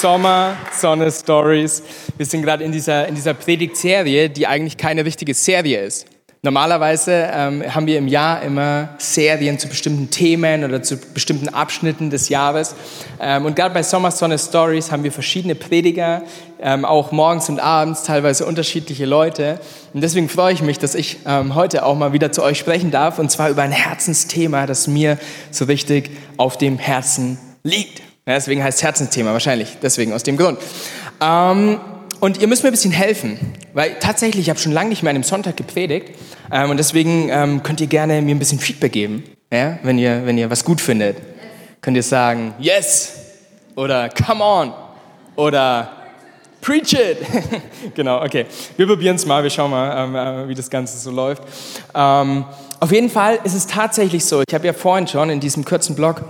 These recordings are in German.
Sommer, Sonne Stories. Wir sind gerade in dieser, in dieser Predigtserie, die eigentlich keine richtige Serie ist. Normalerweise ähm, haben wir im Jahr immer Serien zu bestimmten Themen oder zu bestimmten Abschnitten des Jahres. Ähm, und gerade bei Sommer Sonne Stories haben wir verschiedene Prediger, ähm, auch morgens und abends, teilweise unterschiedliche Leute. Und deswegen freue ich mich, dass ich ähm, heute auch mal wieder zu euch sprechen darf, und zwar über ein Herzensthema, das mir so richtig auf dem Herzen liegt. Ja, deswegen heißt es Herzensthema, wahrscheinlich deswegen, aus dem Grund. Ähm, und ihr müsst mir ein bisschen helfen, weil tatsächlich, ich habe schon lange nicht mehr an einem Sonntag gepredigt ähm, und deswegen ähm, könnt ihr gerne mir ein bisschen Feedback geben, ja? wenn, ihr, wenn ihr was gut findet. Könnt ihr sagen, yes oder come on oder preach it. genau, okay. Wir probieren es mal, wir schauen mal, ähm, äh, wie das Ganze so läuft. Ähm, auf jeden Fall ist es tatsächlich so, ich habe ja vorhin schon in diesem kurzen Blog,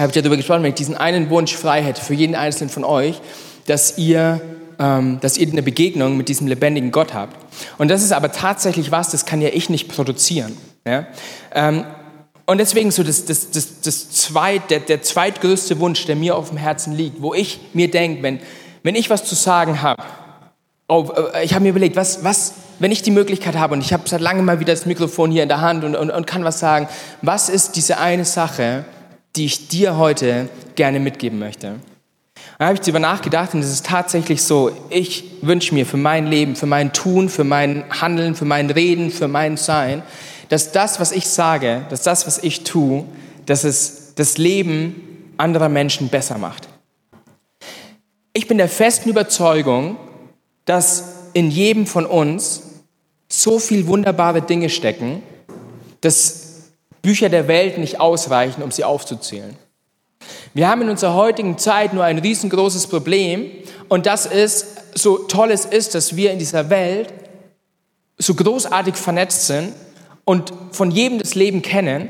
habe ich darüber gesprochen, wenn ich diesen einen Wunsch frei hätte für jeden Einzelnen von euch, dass ihr ähm, dass ihr eine Begegnung mit diesem lebendigen Gott habt. Und das ist aber tatsächlich was, das kann ja ich nicht produzieren. Ja? Ähm, und deswegen so das, das, das, das zweit, der, der zweitgrößte Wunsch, der mir auf dem Herzen liegt, wo ich mir denke, wenn, wenn ich was zu sagen habe, oh, äh, ich habe mir überlegt, was, was, wenn ich die Möglichkeit habe und ich habe seit langem mal wieder das Mikrofon hier in der Hand und, und, und kann was sagen, was ist diese eine Sache, die ich dir heute gerne mitgeben möchte? Dann habe ich darüber nachgedacht und es ist tatsächlich so, ich wünsche mir für mein Leben, für mein Tun, für mein Handeln, für mein Reden, für mein Sein, dass das, was ich sage, dass das, was ich tue, dass es das Leben anderer Menschen besser macht. Ich bin der festen Überzeugung, dass in jedem von uns so viel wunderbare Dinge stecken, dass Bücher der Welt nicht ausreichen, um sie aufzuzählen. Wir haben in unserer heutigen Zeit nur ein riesengroßes Problem und das ist, so toll es ist, dass wir in dieser Welt so großartig vernetzt sind und von jedem das Leben kennen,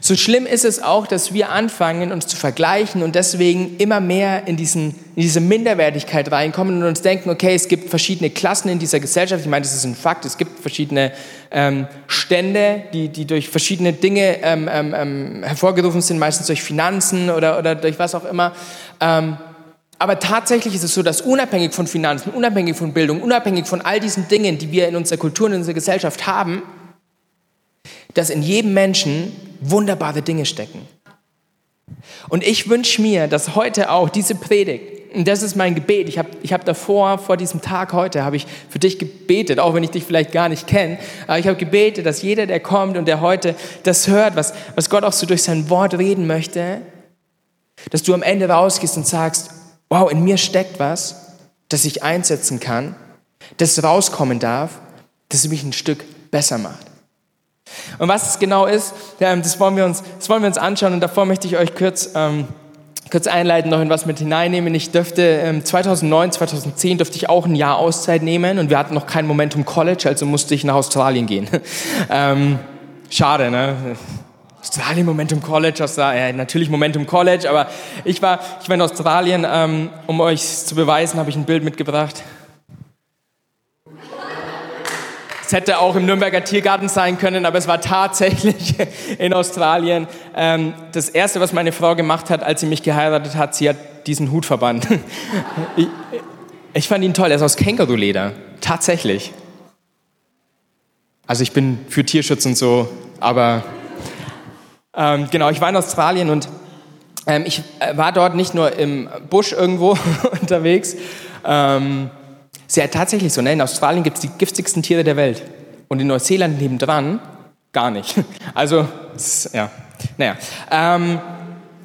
so schlimm ist es auch, dass wir anfangen, uns zu vergleichen und deswegen immer mehr in, diesen, in diese Minderwertigkeit reinkommen und uns denken, okay, es gibt verschiedene Klassen in dieser Gesellschaft. Ich meine, das ist ein Fakt. Es gibt verschiedene ähm, Stände, die, die durch verschiedene Dinge ähm, ähm, ähm hervorgerufen sind, meistens durch Finanzen oder, oder durch was auch immer. Ähm, aber tatsächlich ist es so, dass unabhängig von Finanzen, unabhängig von Bildung, unabhängig von all diesen Dingen, die wir in unserer Kultur und in unserer Gesellschaft haben, dass in jedem Menschen wunderbare Dinge stecken. Und ich wünsche mir, dass heute auch diese Predigt, und das ist mein Gebet, ich habe ich hab davor, vor diesem Tag heute, habe ich für dich gebetet, auch wenn ich dich vielleicht gar nicht kenne, aber ich habe gebetet, dass jeder, der kommt und der heute das hört, was, was Gott auch so durch sein Wort reden möchte, dass du am Ende rausgehst und sagst, wow, in mir steckt was, das ich einsetzen kann, das rauskommen darf, das mich ein Stück besser macht. Und was es genau ist, das wollen wir uns, das wollen wir uns anschauen. Und davor möchte ich euch kurz, ähm, kurz einleiten, noch in was mit hineinnehmen. Ich dürfte ähm, 2009, 2010 dürfte ich auch ein Jahr Auszeit nehmen und wir hatten noch kein Momentum College, also musste ich nach Australien gehen. ähm, schade, ne? Australien, Momentum College, Australien, natürlich Momentum College, aber ich war, ich war in Australien, ähm, um euch zu beweisen, habe ich ein Bild mitgebracht. Es hätte auch im Nürnberger Tiergarten sein können, aber es war tatsächlich in Australien. Ähm, das Erste, was meine Frau gemacht hat, als sie mich geheiratet hat, sie hat diesen Hut verbannt. Ich, ich fand ihn toll, er ist aus Känguruleder. Tatsächlich. Also ich bin für Tierschutz und so, aber ähm, genau, ich war in Australien und ähm, ich äh, war dort nicht nur im Busch irgendwo unterwegs, ähm, ist ja tatsächlich so, ne? in Australien gibt es die giftigsten Tiere der Welt und in Neuseeland nebendran gar nicht. Also, ja, naja. Ähm,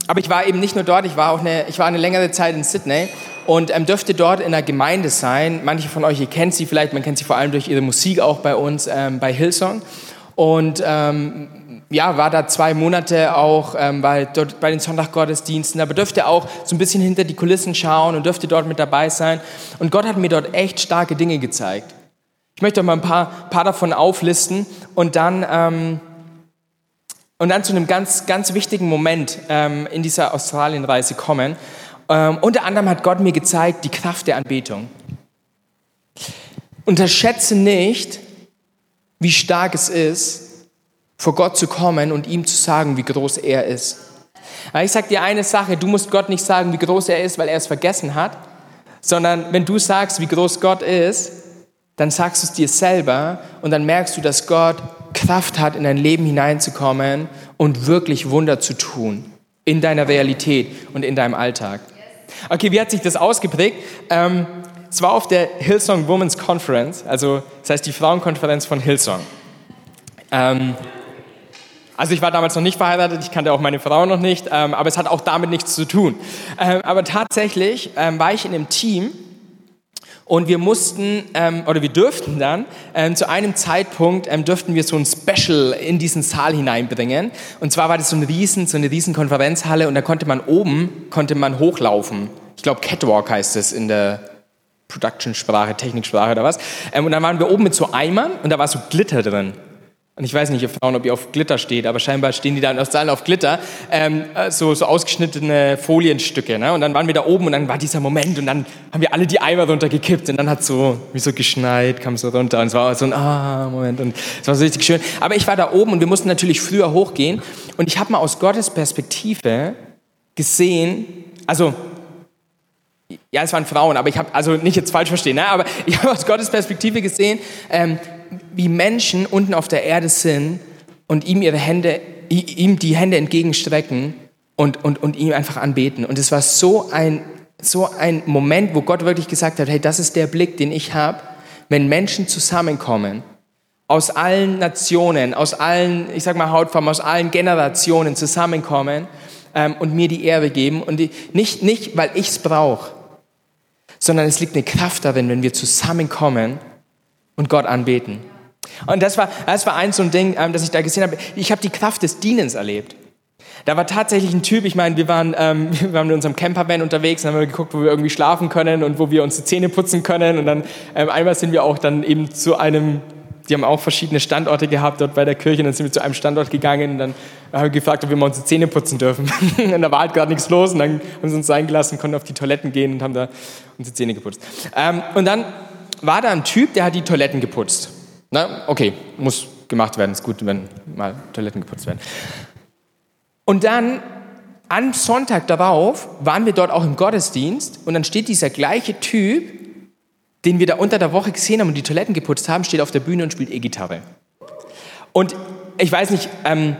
aber ich war eben nicht nur dort, ich war auch eine, ich war eine längere Zeit in Sydney und ähm, dürfte dort in einer Gemeinde sein. Manche von euch, ihr kennt sie vielleicht, man kennt sie vor allem durch ihre Musik auch bei uns, ähm, bei Hillsong. Und ähm, ja, war da zwei Monate auch ähm, bei, dort, bei den Sonntaggottesdiensten, aber dürfte auch so ein bisschen hinter die Kulissen schauen und dürfte dort mit dabei sein. Und Gott hat mir dort echt starke Dinge gezeigt. Ich möchte euch mal ein paar, paar davon auflisten und dann, ähm, und dann zu einem ganz, ganz wichtigen Moment ähm, in dieser Australienreise kommen. Ähm, unter anderem hat Gott mir gezeigt die Kraft der Anbetung. Unterschätze nicht, wie stark es ist, vor Gott zu kommen und ihm zu sagen, wie groß er ist. Ich sage dir eine Sache, du musst Gott nicht sagen, wie groß er ist, weil er es vergessen hat, sondern wenn du sagst, wie groß Gott ist, dann sagst du es dir selber und dann merkst du, dass Gott Kraft hat, in dein Leben hineinzukommen und wirklich Wunder zu tun in deiner Realität und in deinem Alltag. Okay, wie hat sich das ausgeprägt? Ähm, es war auf der Hillsong Women's Conference, also das heißt die Frauenkonferenz von Hillsong. Ähm, also ich war damals noch nicht verheiratet, ich kannte auch meine Frau noch nicht, ähm, aber es hat auch damit nichts zu tun. Ähm, aber tatsächlich ähm, war ich in einem Team und wir mussten ähm, oder wir dürften dann ähm, zu einem Zeitpunkt ähm, dürften wir so ein Special in diesen Saal hineinbringen. Und zwar war das so ein riesen, so eine riesen Konferenzhalle und da konnte man oben konnte man hochlaufen. Ich glaube Catwalk heißt es in der Production-Sprache, Techniksprache oder was. Und dann waren wir oben mit so Eimern und da war so Glitter drin. Und ich weiß nicht, ihr Frauen, ob ihr auf Glitter steht, aber scheinbar stehen die da in Australien auf Glitter. Ähm, äh, so, so ausgeschnittene Folienstücke. Ne? Und dann waren wir da oben und dann war dieser Moment und dann haben wir alle die Eimer runtergekippt und dann hat so, wie so geschneit, kam so runter und es war so ein ah, Moment und es war so richtig schön. Aber ich war da oben und wir mussten natürlich früher hochgehen und ich habe mal aus Gottes Perspektive gesehen, also ja, es waren Frauen, aber ich habe, also nicht jetzt falsch verstehen, ne? aber ich habe aus Gottes Perspektive gesehen, ähm, wie Menschen unten auf der Erde sind und ihm ihre Hände, ihm die Hände entgegenstrecken und, und, und ihm einfach anbeten. Und es war so ein, so ein Moment, wo Gott wirklich gesagt hat, hey, das ist der Blick, den ich habe, wenn Menschen zusammenkommen, aus allen Nationen, aus allen, ich sag mal Hautfarben, aus allen Generationen zusammenkommen ähm, und mir die Ehre geben. Und die, nicht, nicht, weil ich es brauche, sondern es liegt eine Kraft darin, wenn wir zusammenkommen und Gott anbeten. Und das war, das war eins so ein Ding, ähm, das ich da gesehen habe. Ich habe die Kraft des Dienens erlebt. Da war tatsächlich ein Typ, ich meine, wir waren, ähm, wir waren in unserem Campervan unterwegs und haben geguckt, wo wir irgendwie schlafen können und wo wir uns die Zähne putzen können. Und dann ähm, einmal sind wir auch dann eben zu einem, die haben auch verschiedene Standorte gehabt dort bei der Kirche. Und dann sind wir zu einem Standort gegangen und dann haben wir gefragt, ob wir mal unsere Zähne putzen dürfen. und da war halt gerade nichts los und dann haben sie uns eingelassen, konnten auf die Toiletten gehen und haben da unsere Zähne geputzt. Ähm, und dann war da ein Typ, der hat die Toiletten geputzt. Na, okay, muss gemacht werden, ist gut, wenn mal Toiletten geputzt werden. Und dann am Sonntag darauf waren wir dort auch im Gottesdienst und dann steht dieser gleiche Typ, den wir da unter der Woche gesehen haben und die Toiletten geputzt haben, steht auf der Bühne und spielt E-Gitarre. Und ich weiß nicht, ähm,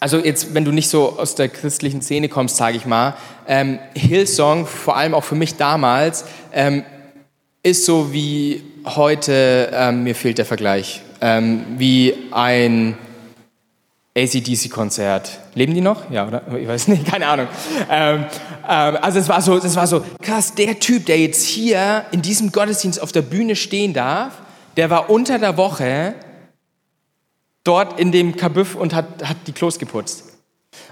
also jetzt, wenn du nicht so aus der christlichen Szene kommst, sage ich mal, ähm, Hillsong, vor allem auch für mich damals, ähm, ist so wie heute, ähm, mir fehlt der Vergleich, ähm, wie ein ACDC-Konzert. Leben die noch? Ja, oder? Ich weiß nicht, keine Ahnung. Ähm, ähm, also es war, so, es war so, krass, der Typ, der jetzt hier in diesem Gottesdienst auf der Bühne stehen darf, der war unter der Woche dort in dem Kabüff und hat, hat die Klos geputzt.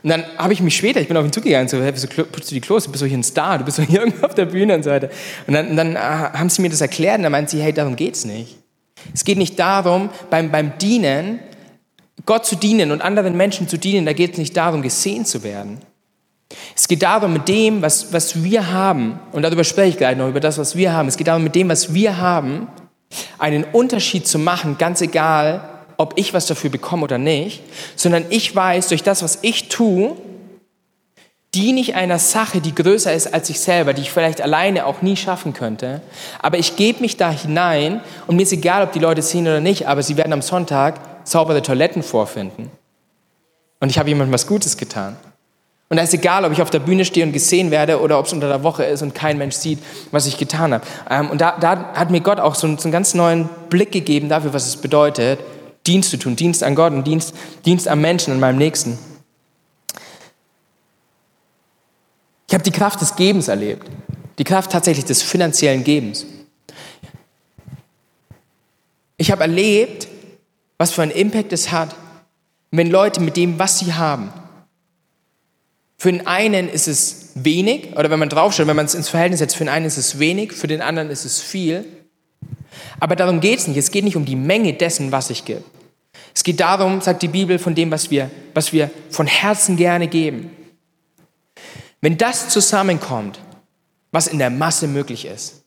Und dann habe ich mich später, ich bin auf ihn zugegangen, so, hey, wieso putzt du die Klos? Du bist doch hier ein Star, du bist doch hier irgendwo auf der Bühne und so weiter. Und dann, und dann äh, haben sie mir das erklärt und dann meint sie, hey, darum geht's nicht. Es geht nicht darum, beim, beim Dienen, Gott zu dienen und anderen Menschen zu dienen, da geht es nicht darum, gesehen zu werden. Es geht darum, mit dem, was, was wir haben, und darüber spreche ich gleich noch, über das, was wir haben, es geht darum, mit dem, was wir haben, einen Unterschied zu machen, ganz egal, ob ich was dafür bekomme oder nicht, sondern ich weiß, durch das, was ich tue, diene ich einer Sache, die größer ist als ich selber, die ich vielleicht alleine auch nie schaffen könnte. Aber ich gebe mich da hinein und mir ist egal, ob die Leute sehen oder nicht, aber sie werden am Sonntag saubere Toiletten vorfinden. Und ich habe jemandem was Gutes getan. Und da ist egal, ob ich auf der Bühne stehe und gesehen werde oder ob es unter der Woche ist und kein Mensch sieht, was ich getan habe. Ähm, und da, da hat mir Gott auch so einen, so einen ganz neuen Blick gegeben dafür, was es bedeutet, Dienst zu tun, Dienst an Gott und Dienst, Dienst am Menschen, an meinem Nächsten. Ich habe die Kraft des Gebens erlebt, die Kraft tatsächlich des finanziellen Gebens. Ich habe erlebt, was für einen Impact es hat, wenn Leute mit dem, was sie haben, für den einen ist es wenig, oder wenn man draufschaut, wenn man es ins Verhältnis setzt, für den einen ist es wenig, für den anderen ist es viel. Aber darum geht es nicht. Es geht nicht um die Menge dessen, was ich gebe. Es geht darum, sagt die Bibel, von dem, was wir, was wir von Herzen gerne geben. Wenn das zusammenkommt, was in der Masse möglich ist,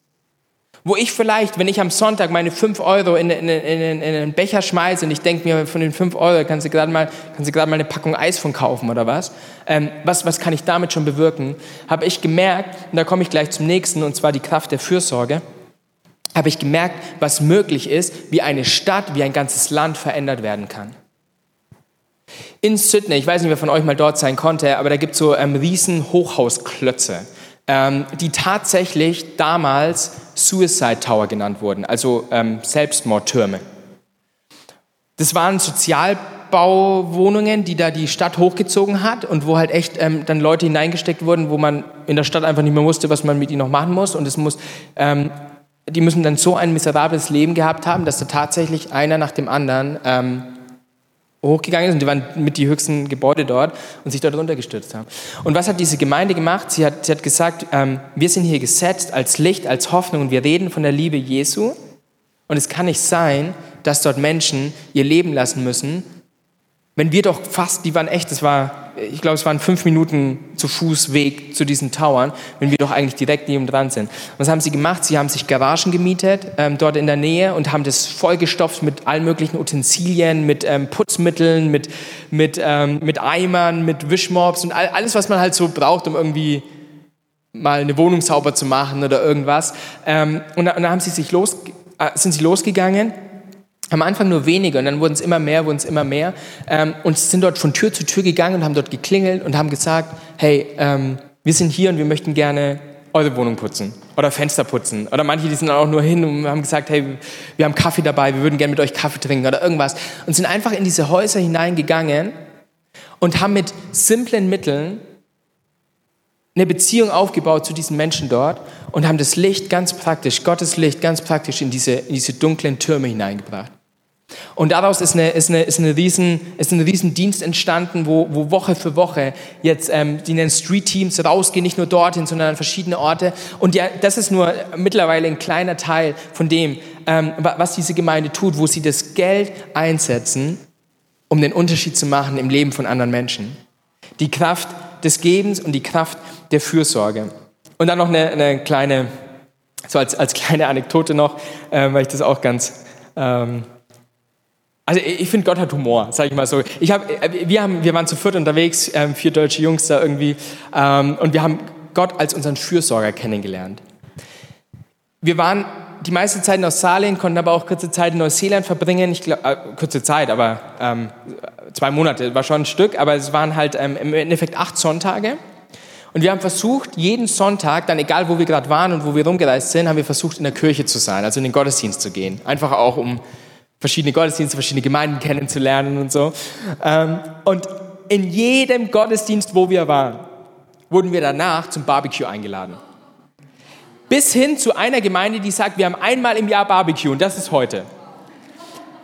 Wo ich vielleicht, wenn ich am Sonntag meine 5 Euro in, in, in, in einen Becher schmeiße und ich denke mir, von den 5 Euro kannst du gerade mal, mal eine Packung Eis von kaufen oder was, ähm, was, was kann ich damit schon bewirken, habe ich gemerkt, und da komme ich gleich zum nächsten, und zwar die Kraft der Fürsorge, habe ich gemerkt, was möglich ist, wie eine Stadt, wie ein ganzes Land verändert werden kann. In Sydney, ich weiß nicht, wer von euch mal dort sein konnte, aber da gibt es so ähm, riesen Hochhausklötze, ähm, die tatsächlich damals Suicide Tower genannt wurden, also ähm, Selbstmordtürme. Das waren Sozialbauwohnungen, die da die Stadt hochgezogen hat und wo halt echt ähm, dann Leute hineingesteckt wurden, wo man in der Stadt einfach nicht mehr wusste, was man mit ihnen noch machen muss. Und es muss, ähm, die müssen dann so ein miserables Leben gehabt haben, dass da tatsächlich einer nach dem anderen ähm, hochgegangen ist und die waren mit die höchsten Gebäude dort und sich dort runtergestürzt haben. Und was hat diese Gemeinde gemacht? Sie hat, sie hat gesagt, ähm, wir sind hier gesetzt als Licht, als Hoffnung und wir reden von der Liebe Jesu. Und es kann nicht sein, dass dort Menschen ihr Leben lassen müssen, wenn wir doch fast, die waren echt, das war, ich glaube, es waren fünf Minuten zu Fuß Weg zu diesen Towern, wenn wir doch eigentlich direkt neben dran sind. Was haben sie gemacht? Sie haben sich Garagen gemietet, ähm, dort in der Nähe und haben das vollgestopft mit allen möglichen Utensilien, mit ähm, Putzmitteln, mit, mit, ähm, mit Eimern, mit Wischmops und all, alles, was man halt so braucht, um irgendwie mal eine Wohnung sauber zu machen oder irgendwas. Ähm, und, und dann haben sie sich los, äh, sind sie losgegangen am Anfang nur wenige und dann wurden es immer mehr, wurden es immer mehr ähm, und sind dort von Tür zu Tür gegangen und haben dort geklingelt und haben gesagt, hey, ähm, wir sind hier und wir möchten gerne eure Wohnung putzen oder Fenster putzen. Oder manche, die sind dann auch nur hin und haben gesagt, hey, wir haben Kaffee dabei, wir würden gerne mit euch Kaffee trinken oder irgendwas. Und sind einfach in diese Häuser hineingegangen und haben mit simplen Mitteln eine Beziehung aufgebaut zu diesen Menschen dort und haben das Licht ganz praktisch, Gottes Licht ganz praktisch in diese, in diese dunklen Türme hineingebracht. Und daraus ist, eine, ist, eine, ist, eine riesen, ist ein Riesendienst entstanden, wo, wo Woche für Woche jetzt ähm, die nennen Street Teams rausgehen, nicht nur dorthin, sondern an verschiedene Orte. Und ja, das ist nur mittlerweile ein kleiner Teil von dem, ähm, was diese Gemeinde tut, wo sie das Geld einsetzen, um den Unterschied zu machen im Leben von anderen Menschen. Die Kraft des Gebens und die Kraft der Fürsorge. Und dann noch eine, eine kleine, so als, als kleine Anekdote noch, äh, weil ich das auch ganz ähm, also ich finde, Gott hat Humor, sage ich mal so. Ich hab, äh, wir, haben, wir waren zu viert unterwegs, ähm, vier deutsche Jungs da irgendwie, ähm, und wir haben Gott als unseren Fürsorger kennengelernt. Wir waren die meiste Zeit in Australien, konnten aber auch kurze Zeit in Neuseeland verbringen. Ich glaub, äh, kurze Zeit, aber ähm, zwei Monate, war schon ein Stück, aber es waren halt ähm, im Endeffekt acht Sonntage. Und wir haben versucht, jeden Sonntag, dann egal wo wir gerade waren und wo wir rumgereist sind, haben wir versucht, in der Kirche zu sein, also in den Gottesdienst zu gehen. Einfach auch, um verschiedene Gottesdienste, verschiedene Gemeinden kennenzulernen und so. Ähm, und in jedem Gottesdienst, wo wir waren, wurden wir danach zum Barbecue eingeladen. Bis hin zu einer Gemeinde, die sagt, wir haben einmal im Jahr Barbecue und das ist heute.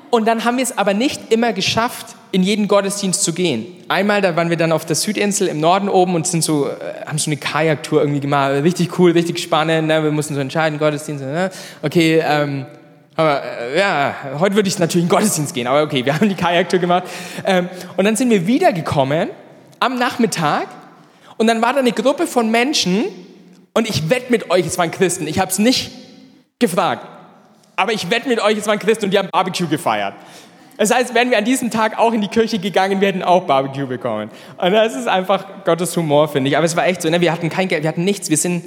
Und dann haben wir es aber nicht immer geschafft, in jeden Gottesdienst zu gehen. Einmal, da waren wir dann auf der Südinsel im Norden oben und sind so, äh, haben so eine Kajaktour irgendwie gemacht. Richtig cool, richtig spannend. Ne? Wir mussten so entscheiden, Gottesdienst. Ne? Okay, ähm, aber äh, ja, heute würde ich natürlich in den Gottesdienst gehen, aber okay, wir haben die Kajaktour gemacht. Ähm, und dann sind wir wiedergekommen am Nachmittag und dann war da eine Gruppe von Menschen und ich wette mit euch, es waren Christen. Ich habe es nicht gefragt, aber ich wette mit euch, es waren Christen und die haben Barbecue gefeiert. Das heißt, wären wir an diesem Tag auch in die Kirche gegangen, wir hätten auch Barbecue bekommen. Und das ist einfach Gottes Humor, finde ich. Aber es war echt so, ne? wir hatten kein Geld, wir hatten nichts, wir sind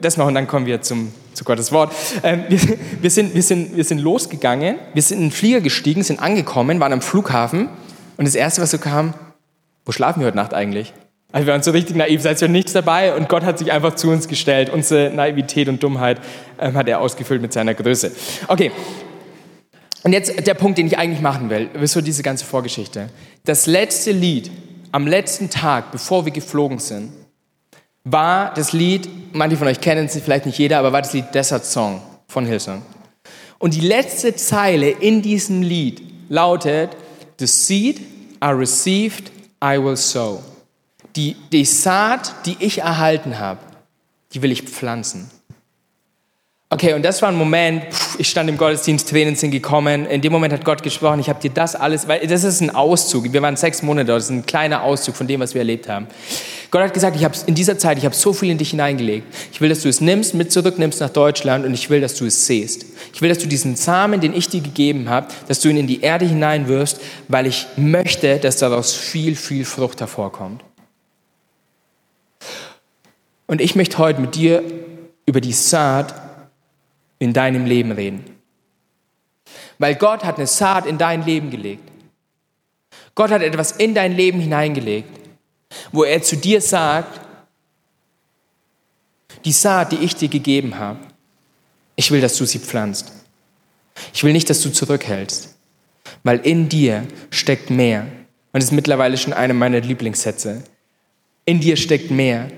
das noch und dann kommen wir zum, zu Gottes Wort. Ähm, wir, wir, sind, wir, sind, wir sind losgegangen, wir sind in den Flieger gestiegen, sind angekommen, waren am Flughafen und das Erste, was so kam, wo schlafen wir heute Nacht eigentlich? Also wir waren so richtig naiv, seid ihr nichts dabei und Gott hat sich einfach zu uns gestellt. Unsere Naivität und Dummheit ähm, hat er ausgefüllt mit seiner Größe. Okay, und jetzt der Punkt, den ich eigentlich machen will, ist so diese ganze Vorgeschichte. Das letzte Lied am letzten Tag, bevor wir geflogen sind, war das Lied, manche von euch kennen es vielleicht nicht jeder, aber war das Lied Desert Song von Hillsong. Und die letzte Zeile in diesem Lied lautet, The seed I received, I will sow. Die, die Saat, die ich erhalten habe, die will ich pflanzen. Okay, und das war ein Moment, ich stand im Gottesdienst, Tränen sind gekommen. In dem Moment hat Gott gesprochen, ich habe dir das alles, weil das ist ein Auszug. Wir waren sechs Monate dort, das ist ein kleiner Auszug von dem, was wir erlebt haben. Gott hat gesagt, ich habe in dieser Zeit, ich habe so viel in dich hineingelegt. Ich will, dass du es nimmst, mit zurücknimmst nach Deutschland und ich will, dass du es siehst. Ich will, dass du diesen Samen, den ich dir gegeben habe, dass du ihn in die Erde hineinwirfst, weil ich möchte, dass daraus viel, viel Frucht hervorkommt. Und ich möchte heute mit dir über die Saat in deinem Leben reden. Weil Gott hat eine Saat in dein Leben gelegt. Gott hat etwas in dein Leben hineingelegt, wo er zu dir sagt, die Saat, die ich dir gegeben habe, ich will, dass du sie pflanzt. Ich will nicht, dass du zurückhältst, weil in dir steckt mehr. Und das ist mittlerweile schon einer meiner Lieblingssätze. In dir steckt mehr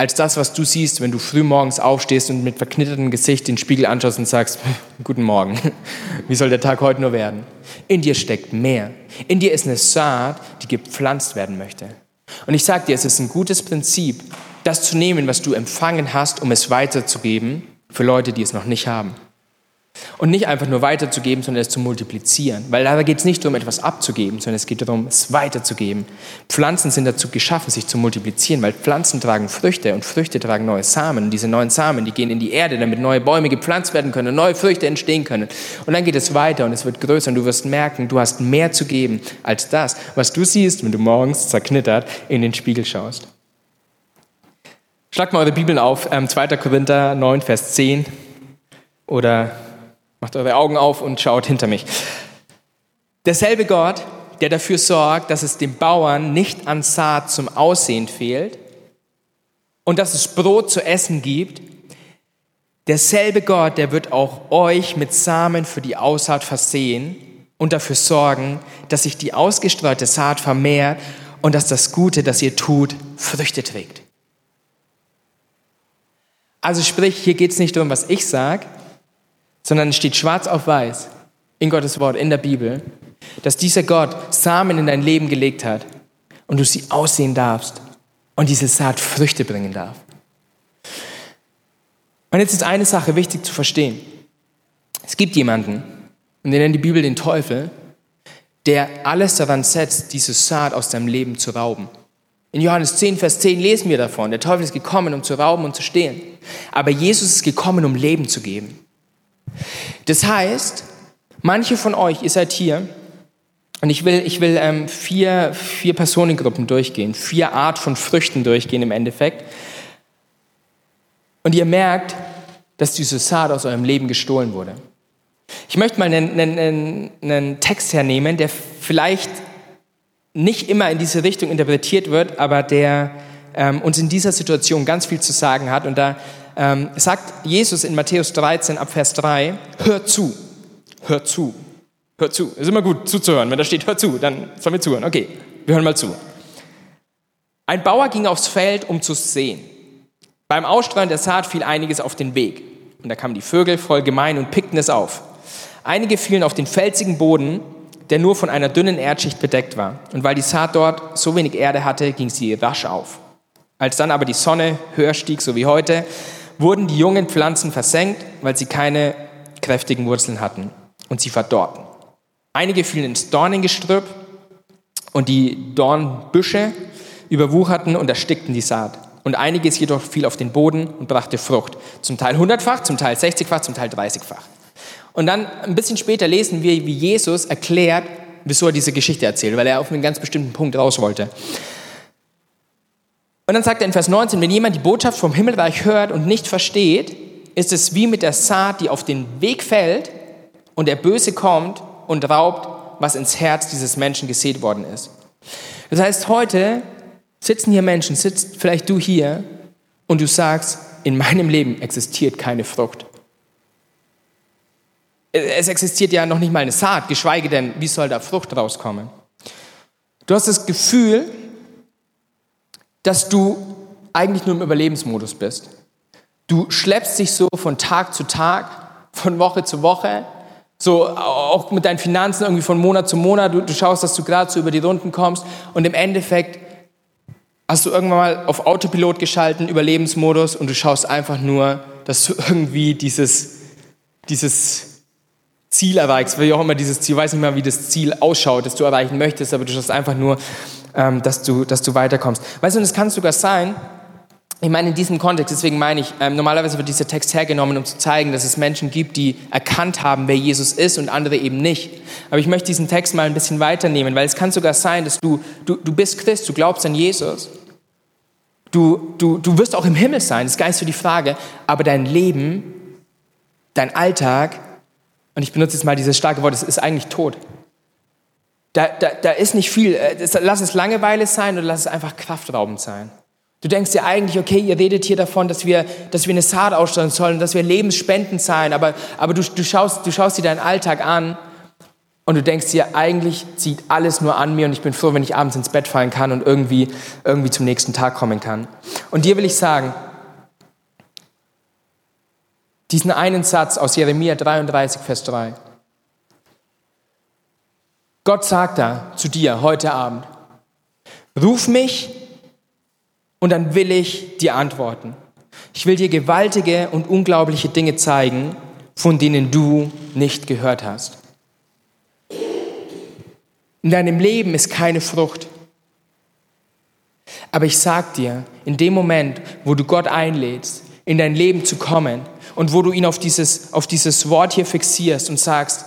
als das, was du siehst, wenn du früh morgens aufstehst und mit verknittertem Gesicht den Spiegel anschaust und sagst, guten Morgen, wie soll der Tag heute nur werden? In dir steckt mehr. In dir ist eine Saat, die gepflanzt werden möchte. Und ich sage dir, es ist ein gutes Prinzip, das zu nehmen, was du empfangen hast, um es weiterzugeben für Leute, die es noch nicht haben. Und nicht einfach nur weiterzugeben, sondern es zu multiplizieren. Weil da geht es nicht darum, etwas abzugeben, sondern es geht darum, es weiterzugeben. Pflanzen sind dazu geschaffen, sich zu multiplizieren, weil Pflanzen tragen Früchte und Früchte tragen neue Samen. Und diese neuen Samen, die gehen in die Erde, damit neue Bäume gepflanzt werden können neue Früchte entstehen können. Und dann geht es weiter und es wird größer und du wirst merken, du hast mehr zu geben als das, was du siehst, wenn du morgens zerknittert in den Spiegel schaust. Schlagt mal eure Bibeln auf, 2. Ähm, Korinther 9, Vers 10 oder Macht eure Augen auf und schaut hinter mich. Derselbe Gott, der dafür sorgt, dass es dem Bauern nicht an Saat zum Aussehen fehlt und dass es Brot zu essen gibt, derselbe Gott, der wird auch euch mit Samen für die Aussaat versehen und dafür sorgen, dass sich die ausgestreute Saat vermehrt und dass das Gute, das ihr tut, Früchte trägt. Also sprich, hier geht es nicht um, was ich sage, sondern es steht schwarz auf weiß in Gottes Wort, in der Bibel, dass dieser Gott Samen in dein Leben gelegt hat und du sie aussehen darfst und diese Saat Früchte bringen darf. Und jetzt ist eine Sache wichtig zu verstehen. Es gibt jemanden, und den nennt die Bibel den Teufel, der alles daran setzt, diese Saat aus deinem Leben zu rauben. In Johannes 10, Vers 10 lesen wir davon, der Teufel ist gekommen, um zu rauben und zu stehlen. Aber Jesus ist gekommen, um Leben zu geben. Das heißt, manche von euch, ihr seid hier, und ich will, ich will ähm, vier, vier Personengruppen durchgehen, vier Art von Früchten durchgehen im Endeffekt. Und ihr merkt, dass diese Saat aus eurem Leben gestohlen wurde. Ich möchte mal einen, einen, einen Text hernehmen, der vielleicht nicht immer in diese Richtung interpretiert wird, aber der ähm, uns in dieser Situation ganz viel zu sagen hat. Und da ähm, sagt Jesus in Matthäus 13 ab Vers 3, hör zu, hör zu, hör zu. Ist immer gut zuzuhören. Wenn da steht, hör zu, dann sollen wir zuhören. Okay, wir hören mal zu. Ein Bauer ging aufs Feld, um zu sehen. Beim Ausstreuen der Saat fiel einiges auf den Weg. Und da kamen die Vögel voll gemein und pickten es auf. Einige fielen auf den felsigen Boden, der nur von einer dünnen Erdschicht bedeckt war. Und weil die Saat dort so wenig Erde hatte, ging sie rasch auf. Als dann aber die Sonne höher stieg, so wie heute, wurden die jungen Pflanzen versenkt, weil sie keine kräftigen Wurzeln hatten und sie verdorrten. Einige fielen ins Dornengestrüpp und die Dornbüsche überwucherten und erstickten die Saat. Und einiges jedoch fiel auf den Boden und brachte Frucht. Zum Teil hundertfach, zum Teil sechzigfach, zum Teil dreißigfach. Und dann ein bisschen später lesen wir, wie Jesus erklärt, wieso er diese Geschichte erzählt, weil er auf einen ganz bestimmten Punkt raus wollte. Und dann sagt er in Vers 19, wenn jemand die Botschaft vom Himmelreich hört und nicht versteht, ist es wie mit der Saat, die auf den Weg fällt und der Böse kommt und raubt, was ins Herz dieses Menschen gesät worden ist. Das heißt, heute sitzen hier Menschen, sitzt vielleicht du hier und du sagst, in meinem Leben existiert keine Frucht. Es existiert ja noch nicht mal eine Saat, geschweige denn, wie soll da Frucht rauskommen? Du hast das Gefühl, dass du eigentlich nur im Überlebensmodus bist. Du schleppst dich so von Tag zu Tag, von Woche zu Woche, so auch mit deinen Finanzen irgendwie von Monat zu Monat. Du, du schaust, dass du gerade so über die Runden kommst und im Endeffekt hast du irgendwann mal auf Autopilot geschalten, Überlebensmodus und du schaust einfach nur, dass du irgendwie dieses, dieses Ziel erreichst, wie auch immer dieses Ziel, weiß nicht mal, wie das Ziel ausschaut, das du erreichen möchtest, aber du schaust einfach nur ähm, dass, du, dass du weiterkommst. Weißt du, und es kann sogar sein, ich meine, in diesem Kontext, deswegen meine ich, ähm, normalerweise wird dieser Text hergenommen, um zu zeigen, dass es Menschen gibt, die erkannt haben, wer Jesus ist und andere eben nicht. Aber ich möchte diesen Text mal ein bisschen weiternehmen, weil es kann sogar sein, dass du, du, du bist Christ, du glaubst an Jesus. Du, du, du wirst auch im Himmel sein, das ist gar nicht so die Frage, aber dein Leben, dein Alltag, und ich benutze jetzt mal dieses starke Wort, es ist eigentlich tot. Da, da, da ist nicht viel, äh, lass es Langeweile sein oder lass es einfach kraftraubend sein. Du denkst dir eigentlich, okay, ihr redet hier davon, dass wir, dass wir eine Saat ausstellen sollen, dass wir lebensspendend sein, aber, aber du, du, schaust, du schaust dir deinen Alltag an und du denkst dir, eigentlich zieht alles nur an mir und ich bin froh, wenn ich abends ins Bett fallen kann und irgendwie, irgendwie zum nächsten Tag kommen kann. Und dir will ich sagen, diesen einen Satz aus Jeremia 33, Vers 3. Gott sagt da zu dir heute Abend, ruf mich und dann will ich dir antworten. Ich will dir gewaltige und unglaubliche Dinge zeigen, von denen du nicht gehört hast. In deinem Leben ist keine Frucht. Aber ich sag dir, in dem Moment, wo du Gott einlädst, in dein Leben zu kommen und wo du ihn auf dieses, auf dieses Wort hier fixierst und sagst,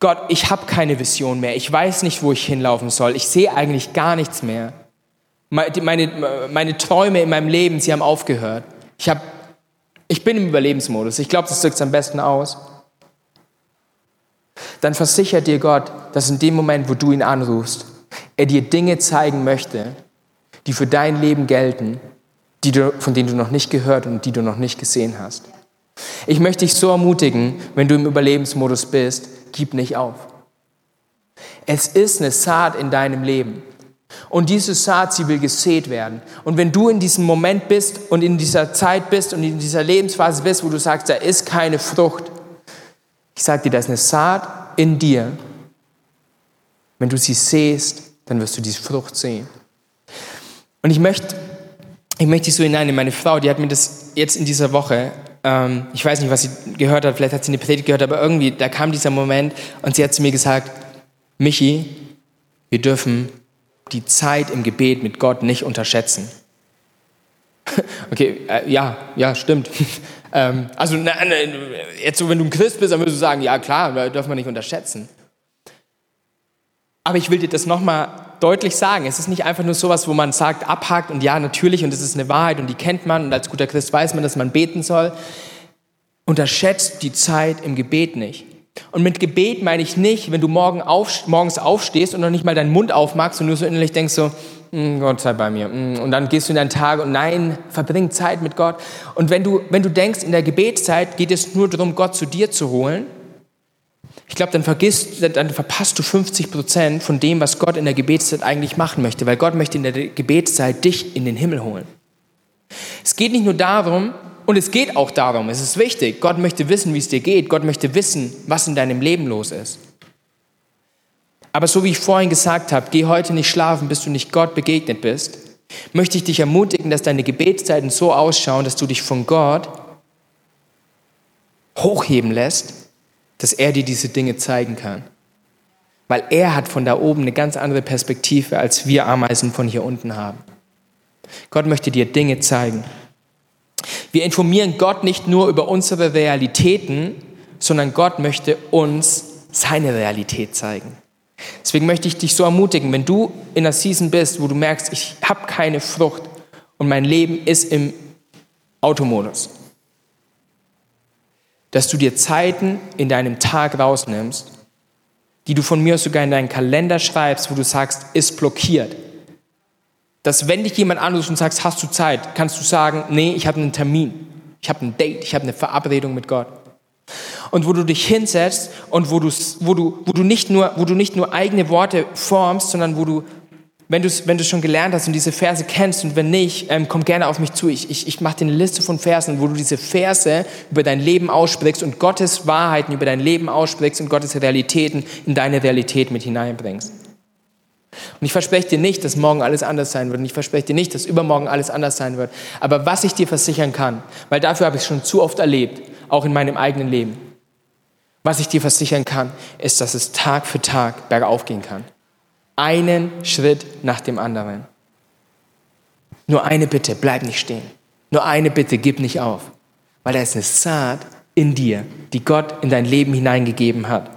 Gott, ich habe keine Vision mehr, ich weiß nicht, wo ich hinlaufen soll, ich sehe eigentlich gar nichts mehr. Meine, meine Träume in meinem Leben, sie haben aufgehört. Ich, hab, ich bin im Überlebensmodus. Ich glaube, das drückt es am besten aus. Dann versichert dir Gott, dass in dem Moment, wo du ihn anrufst, er dir Dinge zeigen möchte, die für dein Leben gelten, die du, von denen du noch nicht gehört und die du noch nicht gesehen hast. Ich möchte dich so ermutigen, wenn du im Überlebensmodus bist, gib nicht auf. Es ist eine Saat in deinem Leben. Und diese Saat, sie will gesät werden. Und wenn du in diesem Moment bist und in dieser Zeit bist und in dieser Lebensphase bist, wo du sagst, da ist keine Frucht, ich sage dir, da ist eine Saat in dir. Wenn du sie sähst, dann wirst du diese Frucht sehen. Und ich möchte, ich möchte dich so hinein, meine Frau, die hat mir das jetzt in dieser Woche, ähm, ich weiß nicht, was sie gehört hat, vielleicht hat sie eine Predigt gehört, aber irgendwie, da kam dieser Moment und sie hat zu mir gesagt, Michi, wir dürfen die Zeit im Gebet mit Gott nicht unterschätzen. Okay, äh, ja, ja, stimmt. ähm, also na, na, jetzt so, wenn du ein Christ bist, dann würdest du sagen, ja klar, da dürfen wir nicht unterschätzen. Aber ich will dir das nochmal deutlich sagen. Es ist nicht einfach nur sowas, wo man sagt, abhakt und ja, natürlich und es ist eine Wahrheit und die kennt man und als guter Christ weiß man, dass man beten soll. Unterschätzt die Zeit im Gebet nicht. Und mit Gebet meine ich nicht, wenn du morgen auf, morgens aufstehst und noch nicht mal deinen Mund aufmachst und nur so innerlich denkst so, hm, Gott sei bei mir. Hm, und dann gehst du in deinen Tag und nein, verbring Zeit mit Gott. Und wenn du, wenn du denkst, in der Gebetszeit geht es nur darum, Gott zu dir zu holen, ich glaube, dann vergisst, dann verpasst du 50 Prozent von dem, was Gott in der Gebetszeit eigentlich machen möchte, weil Gott möchte in der Gebetszeit dich in den Himmel holen. Es geht nicht nur darum, und es geht auch darum, es ist wichtig, Gott möchte wissen, wie es dir geht, Gott möchte wissen, was in deinem Leben los ist. Aber so wie ich vorhin gesagt habe, geh heute nicht schlafen, bis du nicht Gott begegnet bist, möchte ich dich ermutigen, dass deine Gebetszeiten so ausschauen, dass du dich von Gott hochheben lässt, dass er dir diese Dinge zeigen kann. Weil er hat von da oben eine ganz andere Perspektive, als wir Ameisen von hier unten haben. Gott möchte dir Dinge zeigen. Wir informieren Gott nicht nur über unsere Realitäten, sondern Gott möchte uns seine Realität zeigen. Deswegen möchte ich dich so ermutigen, wenn du in einer Season bist, wo du merkst, ich habe keine Frucht und mein Leben ist im Automodus, dass du dir Zeiten in deinem Tag rausnimmst, die du von mir aus sogar in deinen Kalender schreibst, wo du sagst, ist blockiert dass wenn dich jemand anruft und sagst, hast du Zeit, kannst du sagen, nee, ich habe einen Termin, ich habe ein Date, ich habe eine Verabredung mit Gott. Und wo du dich hinsetzt und wo du, wo du, wo du, nicht, nur, wo du nicht nur eigene Worte formst, sondern wo du, wenn du es wenn schon gelernt hast und diese Verse kennst und wenn nicht, ähm, komm gerne auf mich zu. Ich, ich, ich mache dir eine Liste von Versen, wo du diese Verse über dein Leben aussprichst und Gottes Wahrheiten über dein Leben aussprichst und Gottes Realitäten in deine Realität mit hineinbringst. Und ich verspreche dir nicht, dass morgen alles anders sein wird. Und ich verspreche dir nicht, dass übermorgen alles anders sein wird. Aber was ich dir versichern kann, weil dafür habe ich es schon zu oft erlebt, auch in meinem eigenen Leben. Was ich dir versichern kann, ist, dass es Tag für Tag bergauf gehen kann. Einen Schritt nach dem anderen. Nur eine Bitte, bleib nicht stehen. Nur eine Bitte, gib nicht auf. Weil da ist eine Saat in dir, die Gott in dein Leben hineingegeben hat.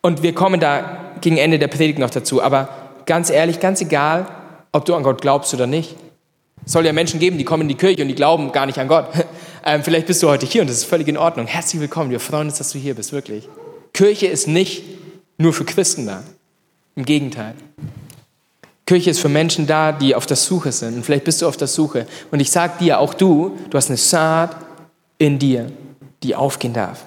Und wir kommen da gegen Ende der Predigt noch dazu. Aber ganz ehrlich, ganz egal, ob du an Gott glaubst oder nicht. Es soll ja Menschen geben, die kommen in die Kirche und die glauben gar nicht an Gott. Ähm, vielleicht bist du heute hier und das ist völlig in Ordnung. Herzlich willkommen. Wir freuen uns, dass du hier bist, wirklich. Kirche ist nicht nur für Christen da. Im Gegenteil. Kirche ist für Menschen da, die auf der Suche sind. Und vielleicht bist du auf der Suche. Und ich sage dir, auch du, du hast eine Saat in dir, die aufgehen darf.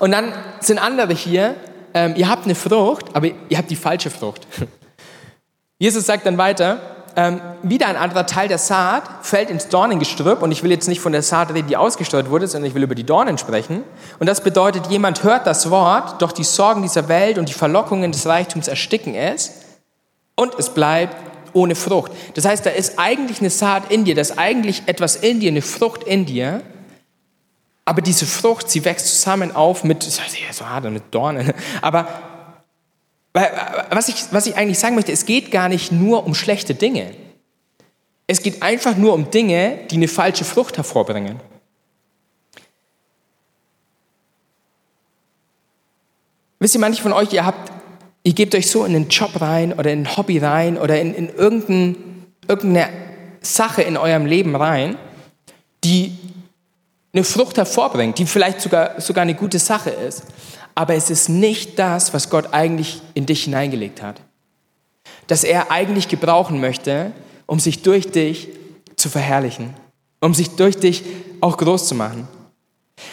Und dann sind andere hier, ähm, ihr habt eine Frucht, aber ihr habt die falsche Frucht. Jesus sagt dann weiter, ähm, wieder ein anderer Teil der Saat fällt ins Dornengestrüpp und ich will jetzt nicht von der Saat reden, die ausgesteuert wurde, sondern ich will über die Dornen sprechen. Und das bedeutet, jemand hört das Wort, doch die Sorgen dieser Welt und die Verlockungen des Reichtums ersticken es und es bleibt ohne Frucht. Das heißt, da ist eigentlich eine Saat in dir, da ist eigentlich etwas in dir, eine Frucht in dir, aber diese Frucht, sie wächst zusammen auf mit, so hart, mit Dornen, aber was ich, was ich eigentlich sagen möchte, es geht gar nicht nur um schlechte Dinge. Es geht einfach nur um Dinge, die eine falsche Frucht hervorbringen. Wisst ihr, manche von euch, ihr habt, ihr gebt euch so in einen Job rein oder in ein Hobby rein oder in, in irgendein, irgendeine Sache in eurem Leben rein, die eine Frucht hervorbringt, die vielleicht sogar, sogar eine gute Sache ist. Aber es ist nicht das, was Gott eigentlich in dich hineingelegt hat. Das er eigentlich gebrauchen möchte, um sich durch dich zu verherrlichen, um sich durch dich auch groß zu machen.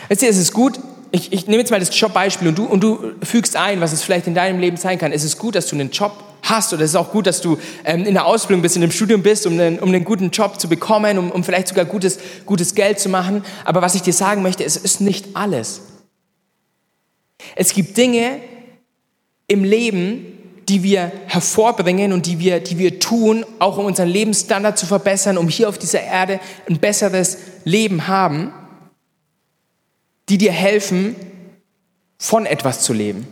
Weißt du, es ist gut, ich, ich nehme jetzt mal das Jobbeispiel und du, und du fügst ein, was es vielleicht in deinem Leben sein kann. Es ist gut, dass du einen Job hast oder es ist auch gut, dass du ähm, in der Ausbildung bist, in dem Studium bist, um einen, um einen guten Job zu bekommen, um, um vielleicht sogar gutes, gutes Geld zu machen. Aber was ich dir sagen möchte, es ist nicht alles. Es gibt Dinge im Leben, die wir hervorbringen und die wir, die wir tun, auch um unseren Lebensstandard zu verbessern, um hier auf dieser Erde ein besseres Leben haben, die dir helfen, von etwas zu leben.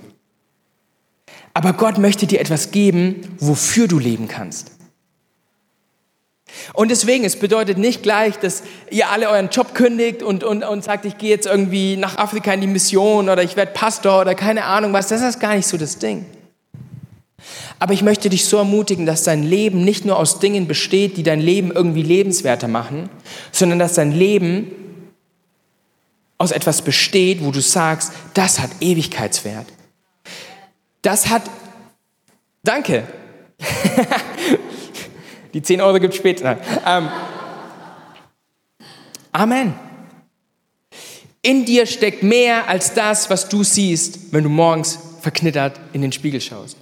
Aber Gott möchte dir etwas geben, wofür du leben kannst. Und deswegen, es bedeutet nicht gleich, dass ihr alle euren Job kündigt und, und, und sagt, ich gehe jetzt irgendwie nach Afrika in die Mission oder ich werde Pastor oder keine Ahnung was. Das ist gar nicht so das Ding. Aber ich möchte dich so ermutigen, dass dein Leben nicht nur aus Dingen besteht, die dein Leben irgendwie lebenswerter machen, sondern dass dein Leben aus etwas besteht, wo du sagst, das hat Ewigkeitswert. Das hat, danke. Die 10 Euro gibt es später. Ähm, Amen. In dir steckt mehr als das, was du siehst, wenn du morgens verknittert in den Spiegel schaust.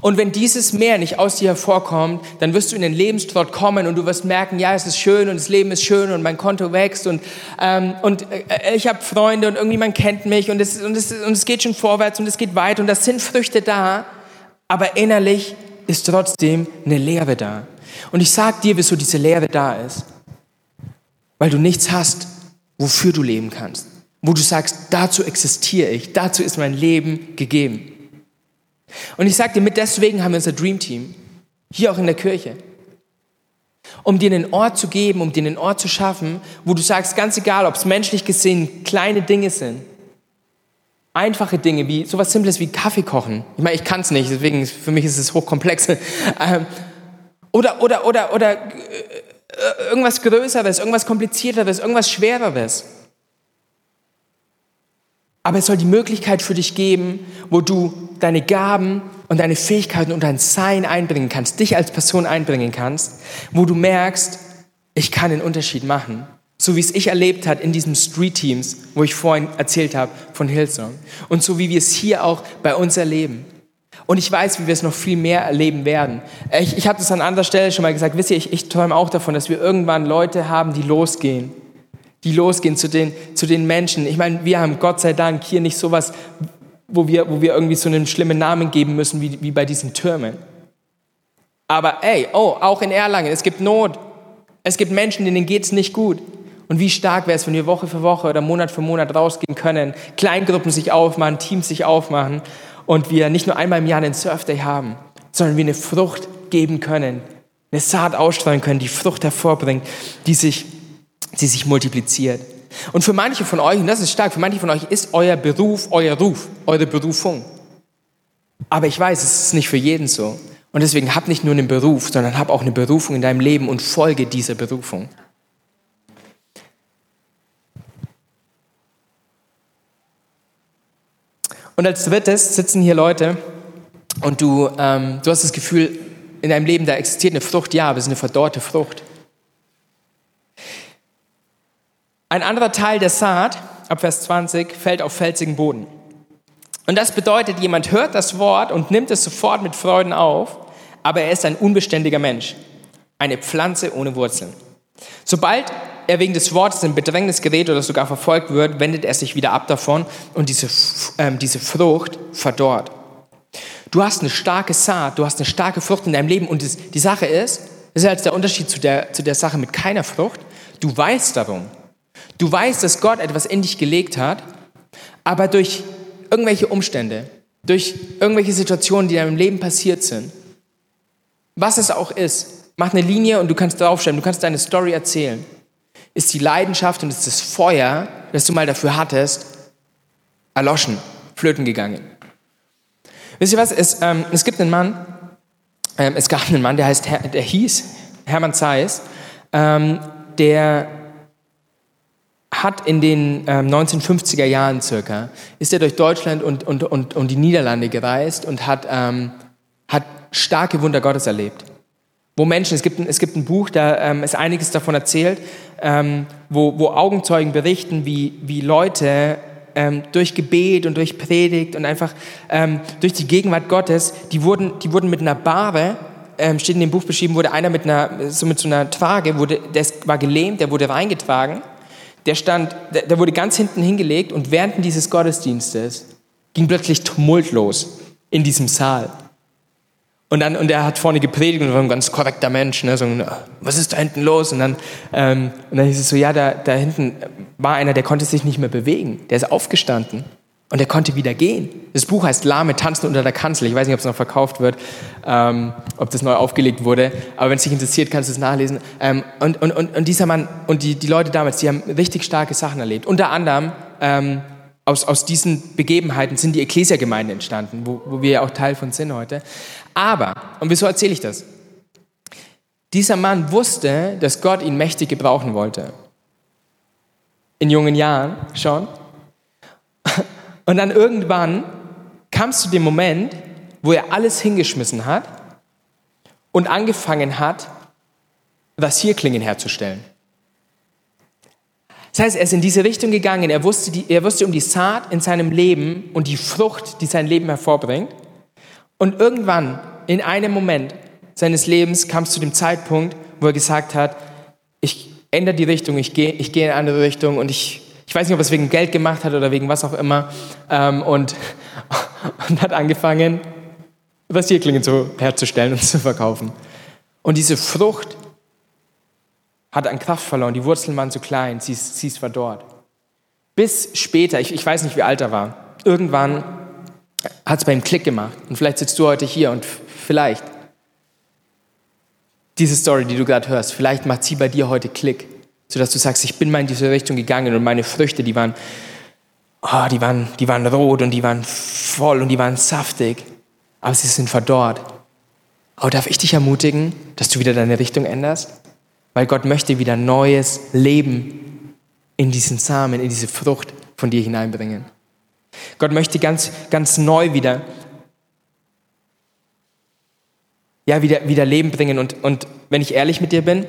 Und wenn dieses Meer nicht aus dir hervorkommt, dann wirst du in den Lebenstrott kommen und du wirst merken, ja, es ist schön und das Leben ist schön und mein Konto wächst und, ähm, und äh, ich habe Freunde und irgendjemand kennt mich und es, und, es, und es geht schon vorwärts und es geht weit und das sind Früchte da, aber innerlich ist trotzdem eine Leere da. Und ich sage dir, wieso diese Leere da ist. Weil du nichts hast, wofür du leben kannst. Wo du sagst, dazu existiere ich, dazu ist mein Leben gegeben. Und ich sage dir, mit deswegen haben wir unser Dream Team, hier auch in der Kirche. Um dir einen Ort zu geben, um dir einen Ort zu schaffen, wo du sagst, ganz egal, ob es menschlich gesehen kleine Dinge sind, einfache Dinge, wie sowas Simples wie Kaffee kochen. Ich meine, ich kann es nicht, deswegen für mich ist es hochkomplex. Ähm, oder, oder, oder, oder äh, irgendwas Größeres, irgendwas Komplizierteres, irgendwas Schwereres. Aber es soll die Möglichkeit für dich geben, wo du deine Gaben und deine Fähigkeiten und dein Sein einbringen kannst, dich als Person einbringen kannst, wo du merkst, ich kann den Unterschied machen. So wie es ich erlebt hat in diesen Street Teams, wo ich vorhin erzählt habe von Hillsong. Und so wie wir es hier auch bei uns erleben. Und ich weiß, wie wir es noch viel mehr erleben werden. Ich, ich habe das an anderer Stelle schon mal gesagt. Wisst ihr, ich, ich träume auch davon, dass wir irgendwann Leute haben, die losgehen die losgehen zu den, zu den Menschen. Ich meine, wir haben Gott sei Dank hier nicht sowas, wo wir, wo wir irgendwie so einen schlimmen Namen geben müssen wie, wie bei diesen Türmen. Aber ey, oh, auch in Erlangen, es gibt Not. Es gibt Menschen, denen geht es nicht gut. Und wie stark wäre es, wenn wir Woche für Woche oder Monat für Monat rausgehen können, Kleingruppen sich aufmachen, Teams sich aufmachen und wir nicht nur einmal im Jahr einen Surf Day haben, sondern wir eine Frucht geben können, eine Saat ausstrahlen können, die Frucht hervorbringt, die sich, die sich multipliziert. Und für manche von euch, und das ist stark, für manche von euch ist euer Beruf euer Ruf, eure Berufung. Aber ich weiß, es ist nicht für jeden so. Und deswegen hab nicht nur einen Beruf, sondern hab auch eine Berufung in deinem Leben und folge dieser Berufung. Und als drittes sitzen hier Leute und du, ähm, du hast das Gefühl, in deinem Leben, da existiert eine Frucht, ja, aber es ist eine verdorrte Frucht. Ein anderer Teil der Saat, ab Vers 20, fällt auf felsigen Boden. Und das bedeutet, jemand hört das Wort und nimmt es sofort mit Freuden auf, aber er ist ein unbeständiger Mensch, eine Pflanze ohne Wurzeln. Sobald er wegen des Wortes in Bedrängnis gerät oder sogar verfolgt wird, wendet er sich wieder ab davon und diese, äh, diese Frucht verdorrt. Du hast eine starke Saat, du hast eine starke Frucht in deinem Leben und die Sache ist, das ist jetzt der Unterschied zu der, zu der Sache mit keiner Frucht, du weißt darum. Du weißt, dass Gott etwas in dich gelegt hat, aber durch irgendwelche Umstände, durch irgendwelche Situationen, die in deinem Leben passiert sind, was es auch ist, mach eine Linie und du kannst draufschreiben, du kannst deine Story erzählen ist die Leidenschaft und ist das Feuer, das du mal dafür hattest, erloschen, flöten gegangen. Wisst ihr was? Es, ähm, es gibt einen Mann, ähm, es gab einen Mann, der, heißt, der hieß Hermann Zeiss, ähm, der hat in den ähm, 1950er Jahren circa, ist er durch Deutschland und, und, und, und die Niederlande gereist und hat, ähm, hat starke Wunder Gottes erlebt. Wo Menschen, es gibt ein, es gibt ein Buch, da ähm, ist einiges davon erzählt, ähm, wo, wo Augenzeugen berichten, wie, wie Leute ähm, durch Gebet und durch Predigt und einfach ähm, durch die Gegenwart Gottes, die wurden, die wurden mit einer Bahre, ähm, steht in dem Buch beschrieben, wurde einer mit einer, so mit so einer Trage, wurde, der war gelähmt, der wurde reingetragen, der stand, der, wurde ganz hinten hingelegt und während dieses Gottesdienstes ging plötzlich Tumult los in diesem Saal. Und, dann, und er hat vorne gepredigt und war ein ganz korrekter Mensch. Ne? So, was ist da hinten los? Und dann, ähm, und dann hieß es so, ja, da, da hinten war einer, der konnte sich nicht mehr bewegen. Der ist aufgestanden und er konnte wieder gehen. Das Buch heißt Lahme tanzen unter der Kanzel. Ich weiß nicht, ob es noch verkauft wird, ähm, ob das neu aufgelegt wurde. Aber wenn es dich interessiert, kannst du es nachlesen. Ähm, und, und, und, und dieser Mann und die, die Leute damals, die haben richtig starke Sachen erlebt. Unter anderem ähm, aus, aus diesen Begebenheiten sind die Ekklesia-Gemeinden entstanden, wo, wo wir ja auch Teil von sind heute. Aber, und wieso erzähle ich das? Dieser Mann wusste, dass Gott ihn mächtig gebrauchen wollte. In jungen Jahren schon. Und dann irgendwann kam es zu dem Moment, wo er alles hingeschmissen hat und angefangen hat, Rasierklingen herzustellen. Das heißt, er ist in diese Richtung gegangen. Er wusste, die, er wusste um die Saat in seinem Leben und die Frucht, die sein Leben hervorbringt. Und irgendwann, in einem Moment seines Lebens, kam es zu dem Zeitpunkt, wo er gesagt hat, ich ändere die Richtung, ich gehe ich geh in eine andere Richtung und ich, ich weiß nicht, ob es wegen Geld gemacht hat oder wegen was auch immer ähm, und, und hat angefangen, Rasierklingen zu, herzustellen und zu verkaufen. Und diese Frucht hat an Kraft verloren, die Wurzeln waren zu klein, sie ist, sie ist verdorrt. Bis später, ich, ich weiß nicht, wie alt er war, irgendwann hat es bei ihm Klick gemacht. Und vielleicht sitzt du heute hier und vielleicht diese Story, die du gerade hörst, vielleicht macht sie bei dir heute Klick, sodass du sagst, ich bin mal in diese Richtung gegangen und meine Früchte, die waren, oh, die waren, die waren rot und die waren voll und die waren saftig, aber sie sind verdorrt. Aber darf ich dich ermutigen, dass du wieder deine Richtung änderst? Weil Gott möchte wieder neues Leben in diesen Samen, in diese Frucht von dir hineinbringen. Gott möchte ganz, ganz neu wieder, ja, wieder, wieder Leben bringen. Und, und wenn ich ehrlich mit dir bin,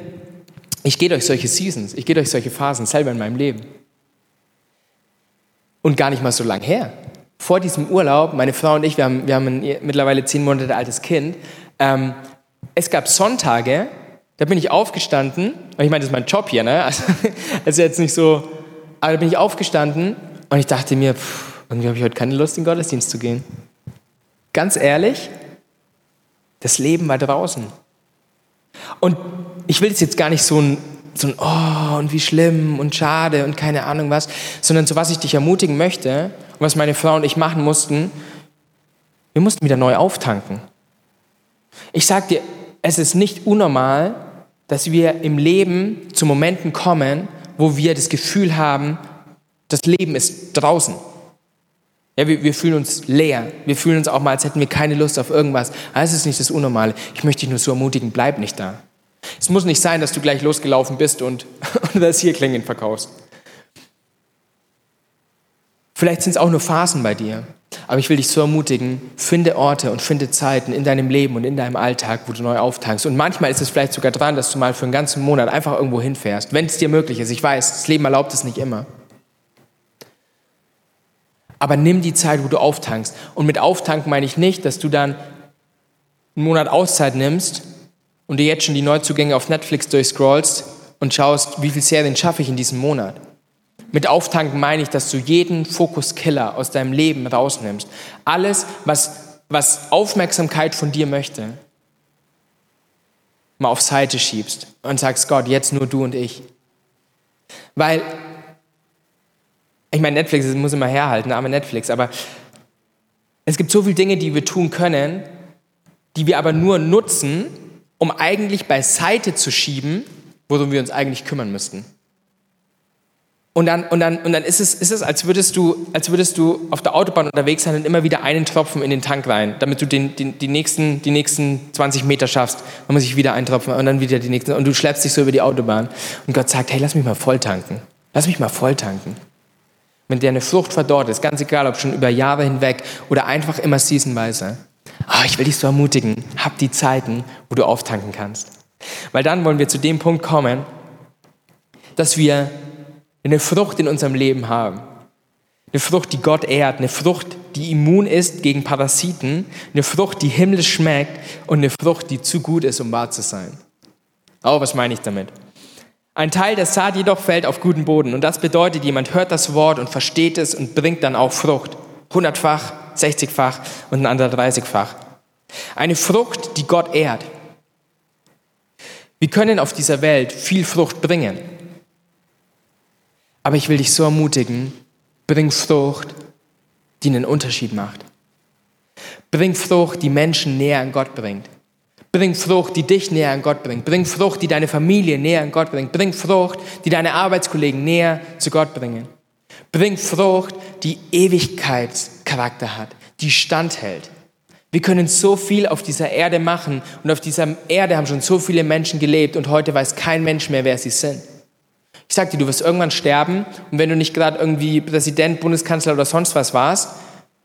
ich gehe durch solche Seasons, ich gehe durch solche Phasen selber in meinem Leben. Und gar nicht mal so lang her. Vor diesem Urlaub, meine Frau und ich, wir haben, wir haben ein mittlerweile zehn Monate altes Kind. Ähm, es gab Sonntage, da bin ich aufgestanden, ich meine, das ist mein Job hier, ne? Also, ist jetzt nicht so, aber da bin ich aufgestanden und ich dachte mir, pff, irgendwie habe ich heute keine Lust, in den Gottesdienst zu gehen. Ganz ehrlich, das Leben war draußen. Und ich will jetzt gar nicht so ein, so ein Oh und wie schlimm und schade und keine Ahnung was, sondern zu was ich dich ermutigen möchte und was meine Frau und ich machen mussten, Wir mussten wieder neu auftanken. Ich sage dir, es ist nicht unnormal, dass wir im Leben zu Momenten kommen, wo wir das Gefühl haben, das Leben ist draußen. Ja, wir, wir, fühlen uns leer. Wir fühlen uns auch mal, als hätten wir keine Lust auf irgendwas. Aber es ist nicht das Unnormale. Ich möchte dich nur so ermutigen, bleib nicht da. Es muss nicht sein, dass du gleich losgelaufen bist und, und das hier Klingen verkaufst. Vielleicht sind es auch nur Phasen bei dir. Aber ich will dich so ermutigen, finde Orte und finde Zeiten in deinem Leben und in deinem Alltag, wo du neu auftankst. Und manchmal ist es vielleicht sogar dran, dass du mal für einen ganzen Monat einfach irgendwo hinfährst, wenn es dir möglich ist. Ich weiß, das Leben erlaubt es nicht immer. Aber nimm die Zeit, wo du auftankst. Und mit Auftanken meine ich nicht, dass du dann einen Monat Auszeit nimmst und dir jetzt schon die Neuzugänge auf Netflix durchscrollst und schaust, wie viele Serien schaffe ich in diesem Monat. Mit Auftanken meine ich, dass du jeden Fokuskiller aus deinem Leben rausnimmst. Alles, was, was Aufmerksamkeit von dir möchte, mal auf Seite schiebst und sagst, Gott, jetzt nur du und ich. Weil ich meine, Netflix muss immer herhalten, arme Netflix, aber es gibt so viele Dinge, die wir tun können, die wir aber nur nutzen, um eigentlich beiseite zu schieben, worum wir uns eigentlich kümmern müssten. Und dann, und dann, und dann ist, es, ist es, als würdest, du, als würdest du auf der Autobahn unterwegs sein und immer wieder einen Tropfen in den Tank rein, damit du den, den, die, nächsten, die nächsten 20 Meter schaffst. Dann muss ich wieder einen Tropfen und dann wieder die nächsten. Und du schleppst dich so über die Autobahn. Und Gott sagt, hey, lass mich mal voll tanken. Lass mich mal voll tanken. Wenn dir eine Frucht verdorrt ist, ganz egal, ob schon über Jahre hinweg oder einfach immer seasonweise. Oh, ich will dich so ermutigen, hab die Zeiten, wo du auftanken kannst. Weil dann wollen wir zu dem Punkt kommen, dass wir eine Frucht in unserem Leben haben. Eine Frucht, die Gott ehrt, eine Frucht, die immun ist gegen Parasiten, eine Frucht, die himmlisch schmeckt und eine Frucht, die zu gut ist, um wahr zu sein. Oh, was meine ich damit? Ein Teil der Saat jedoch fällt auf guten Boden. Und das bedeutet, jemand hört das Wort und versteht es und bringt dann auch Frucht. Hundertfach, sechzigfach und ein anderer dreißigfach. Eine Frucht, die Gott ehrt. Wir können auf dieser Welt viel Frucht bringen. Aber ich will dich so ermutigen, bring Frucht, die einen Unterschied macht. Bring Frucht, die Menschen näher an Gott bringt. Bring Frucht, die dich näher an Gott bringt. Bring Frucht, die deine Familie näher an Gott bringt. Bring Frucht, die deine Arbeitskollegen näher zu Gott bringen. Bring Frucht, die Ewigkeitscharakter hat, die standhält. Wir können so viel auf dieser Erde machen und auf dieser Erde haben schon so viele Menschen gelebt und heute weiß kein Mensch mehr, wer sie sind. Ich sag dir, du wirst irgendwann sterben und wenn du nicht gerade irgendwie Präsident, Bundeskanzler oder sonst was warst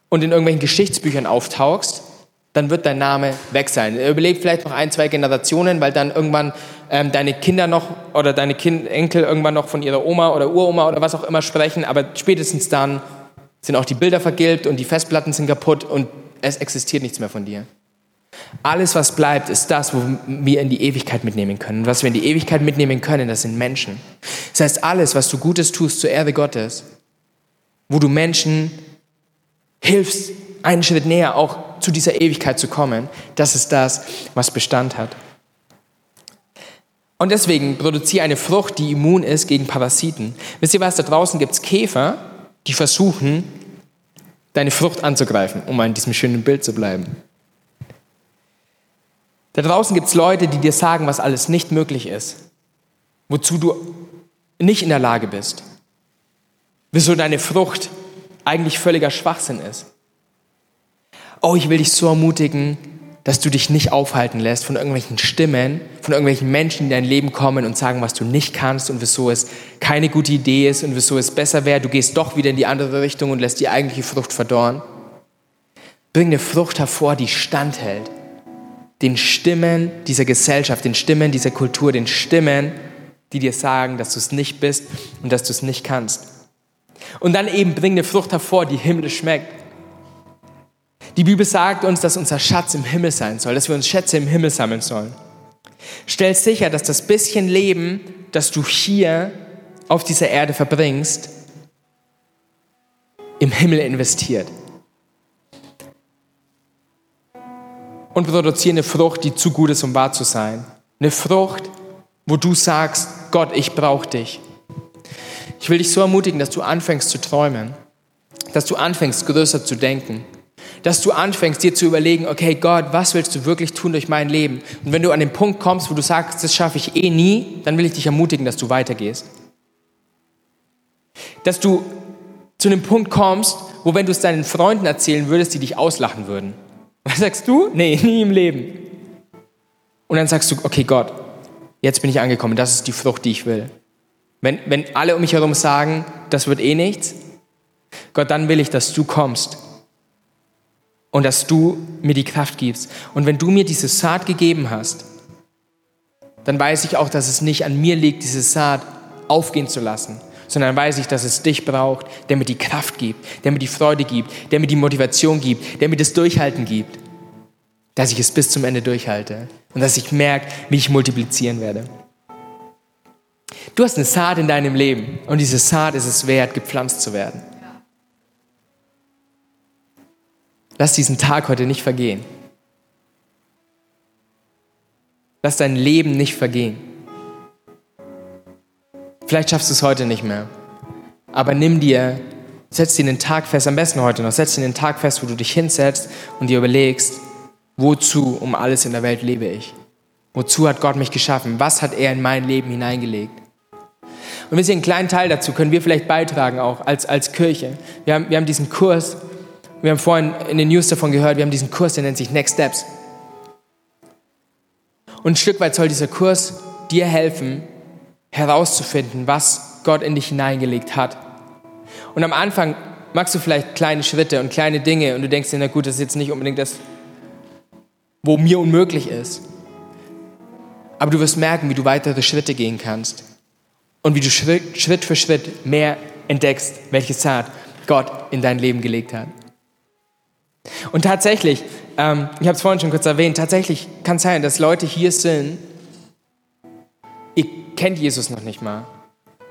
und in irgendwelchen Geschichtsbüchern auftauchst, dann wird dein Name weg sein. Er überlebt vielleicht noch ein, zwei Generationen, weil dann irgendwann ähm, deine Kinder noch oder deine kind Enkel irgendwann noch von ihrer Oma oder Uroma oder was auch immer sprechen, aber spätestens dann sind auch die Bilder vergilbt und die Festplatten sind kaputt und es existiert nichts mehr von dir. Alles, was bleibt, ist das, wo wir in die Ewigkeit mitnehmen können. Was wir in die Ewigkeit mitnehmen können, das sind Menschen. Das heißt, alles, was du Gutes tust zur Ehre Gottes, wo du Menschen hilfst, einen Schritt näher auch zu dieser Ewigkeit zu kommen, das ist das, was Bestand hat. Und deswegen produziere eine Frucht, die immun ist gegen Parasiten. Wisst ihr was, da draußen gibt es Käfer, die versuchen, deine Frucht anzugreifen, um in diesem schönen Bild zu bleiben. Da draußen gibt es Leute, die dir sagen, was alles nicht möglich ist, wozu du nicht in der Lage bist, wieso deine Frucht eigentlich völliger Schwachsinn ist oh, ich will dich so ermutigen, dass du dich nicht aufhalten lässt von irgendwelchen Stimmen, von irgendwelchen Menschen, die in dein Leben kommen und sagen, was du nicht kannst und wieso es keine gute Idee ist und wieso es besser wäre, du gehst doch wieder in die andere Richtung und lässt die eigentliche Frucht verdorren. Bring eine Frucht hervor, die standhält. Den Stimmen dieser Gesellschaft, den Stimmen dieser Kultur, den Stimmen, die dir sagen, dass du es nicht bist und dass du es nicht kannst. Und dann eben bring eine Frucht hervor, die himmlisch schmeckt. Die Bibel sagt uns, dass unser Schatz im Himmel sein soll, dass wir uns Schätze im Himmel sammeln sollen. Stell sicher, dass das bisschen Leben, das du hier auf dieser Erde verbringst, im Himmel investiert. Und produziere eine Frucht, die zu gut ist, um wahr zu sein. Eine Frucht, wo du sagst, Gott, ich brauche dich. Ich will dich so ermutigen, dass du anfängst zu träumen, dass du anfängst größer zu denken, dass du anfängst, dir zu überlegen, okay, Gott, was willst du wirklich tun durch mein Leben? Und wenn du an den Punkt kommst, wo du sagst, das schaffe ich eh nie, dann will ich dich ermutigen, dass du weitergehst. Dass du zu einem Punkt kommst, wo wenn du es deinen Freunden erzählen würdest, die dich auslachen würden. Was sagst du? Nee, nie im Leben. Und dann sagst du, okay, Gott, jetzt bin ich angekommen, das ist die Frucht, die ich will. Wenn, wenn alle um mich herum sagen, das wird eh nichts, Gott, dann will ich, dass du kommst und dass du mir die Kraft gibst. Und wenn du mir diese Saat gegeben hast, dann weiß ich auch, dass es nicht an mir liegt, diese Saat aufgehen zu lassen, sondern weiß ich, dass es dich braucht, der mir die Kraft gibt, der mir die Freude gibt, der mir die Motivation gibt, der mir das Durchhalten gibt, dass ich es bis zum Ende durchhalte und dass ich merke, wie ich multiplizieren werde. Du hast eine Saat in deinem Leben und diese Saat ist es wert, gepflanzt zu werden. Lass diesen Tag heute nicht vergehen. Lass dein Leben nicht vergehen. Vielleicht schaffst du es heute nicht mehr. Aber nimm dir, setz dir den Tag fest, am besten heute noch, setz dir den Tag fest, wo du dich hinsetzt und dir überlegst, wozu um alles in der Welt lebe ich? Wozu hat Gott mich geschaffen? Was hat er in mein Leben hineingelegt? Und wir sehen einen kleinen Teil dazu, können wir vielleicht beitragen auch als, als Kirche. Wir haben, wir haben diesen Kurs, wir haben vorhin in den News davon gehört, wir haben diesen Kurs, der nennt sich Next Steps. Und ein Stück weit soll dieser Kurs dir helfen, herauszufinden, was Gott in dich hineingelegt hat. Und am Anfang magst du vielleicht kleine Schritte und kleine Dinge und du denkst dir, na gut, das ist jetzt nicht unbedingt das, wo mir unmöglich ist. Aber du wirst merken, wie du weitere Schritte gehen kannst und wie du Schritt, für Schritt mehr entdeckst, welche Saat Gott in dein Leben gelegt hat. Und tatsächlich, ähm, ich habe es vorhin schon kurz erwähnt, tatsächlich kann es sein, dass Leute hier sind, ihr kennt Jesus noch nicht mal.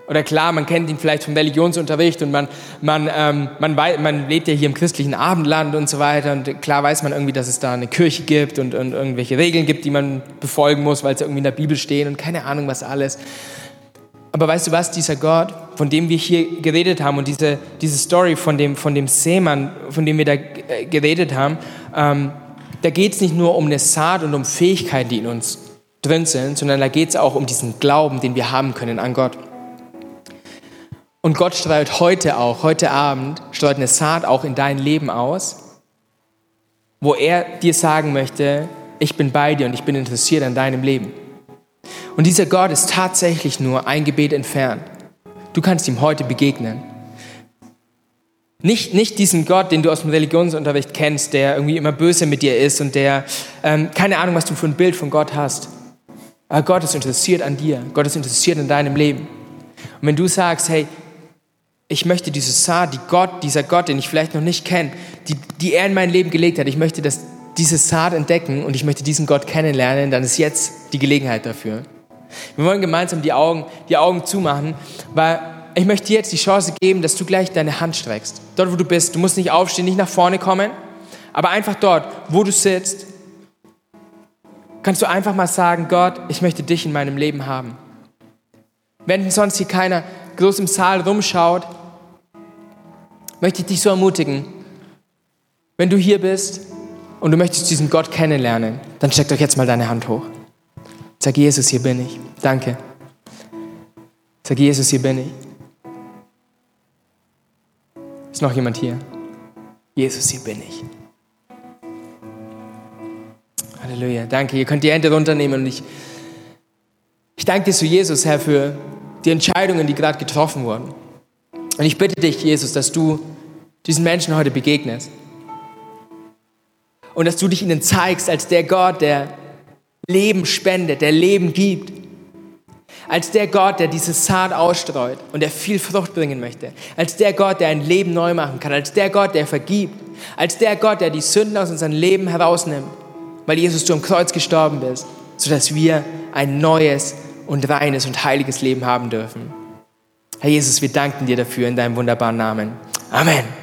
Oder klar, man kennt ihn vielleicht vom Religionsunterricht und man, man, ähm, man, man lebt ja hier im christlichen Abendland und so weiter. Und klar weiß man irgendwie, dass es da eine Kirche gibt und, und irgendwelche Regeln gibt, die man befolgen muss, weil es irgendwie in der Bibel stehen und keine Ahnung was alles. Aber weißt du was, dieser Gott, von dem wir hier geredet haben und diese, diese Story von dem, von dem Seemann, von dem wir da äh, geredet haben, ähm, da geht es nicht nur um eine Saat und um Fähigkeiten, die in uns drin sind, sondern da geht es auch um diesen Glauben, den wir haben können an Gott. Und Gott streut heute auch, heute Abend, streut eine Saat auch in dein Leben aus, wo er dir sagen möchte, ich bin bei dir und ich bin interessiert an deinem Leben. Und dieser Gott ist tatsächlich nur ein Gebet entfernt. Du kannst ihm heute begegnen. Nicht, nicht diesen Gott, den du aus dem Religionsunterricht kennst, der irgendwie immer böse mit dir ist und der ähm, keine Ahnung, was du für ein Bild von Gott hast. Aber Gott ist interessiert an dir. Gott ist interessiert an deinem Leben. Und wenn du sagst, hey, ich möchte diese Saat, die Gott, dieser Gott, den ich vielleicht noch nicht kenne, die, die er in mein Leben gelegt hat, ich möchte das, diese Saat entdecken und ich möchte diesen Gott kennenlernen, dann ist jetzt die Gelegenheit dafür. Wir wollen gemeinsam die Augen, die Augen zumachen, weil ich möchte dir jetzt die Chance geben, dass du gleich deine Hand streckst. Dort, wo du bist. Du musst nicht aufstehen, nicht nach vorne kommen, aber einfach dort, wo du sitzt, kannst du einfach mal sagen, Gott, ich möchte dich in meinem Leben haben. Wenn sonst hier keiner groß im Saal rumschaut, möchte ich dich so ermutigen, wenn du hier bist und du möchtest diesen Gott kennenlernen, dann steck doch jetzt mal deine Hand hoch. Sag Jesus, hier bin ich. Danke. Sag Jesus, hier bin ich. Ist noch jemand hier? Jesus, hier bin ich. Halleluja. Danke. Ihr könnt die Hände runternehmen und ich, ich danke dir zu Jesus, Herr, für die Entscheidungen, die gerade getroffen wurden. Und ich bitte dich, Jesus, dass du diesen Menschen heute begegnest. Und dass du dich ihnen zeigst als der Gott, der Leben spendet, der Leben gibt. Als der Gott, der diese Saat ausstreut und der viel Frucht bringen möchte. Als der Gott, der ein Leben neu machen kann. Als der Gott, der vergibt. Als der Gott, der die Sünden aus unserem Leben herausnimmt, weil Jesus du am Kreuz gestorben bist, sodass wir ein neues und reines und heiliges Leben haben dürfen. Herr Jesus, wir danken dir dafür in deinem wunderbaren Namen. Amen.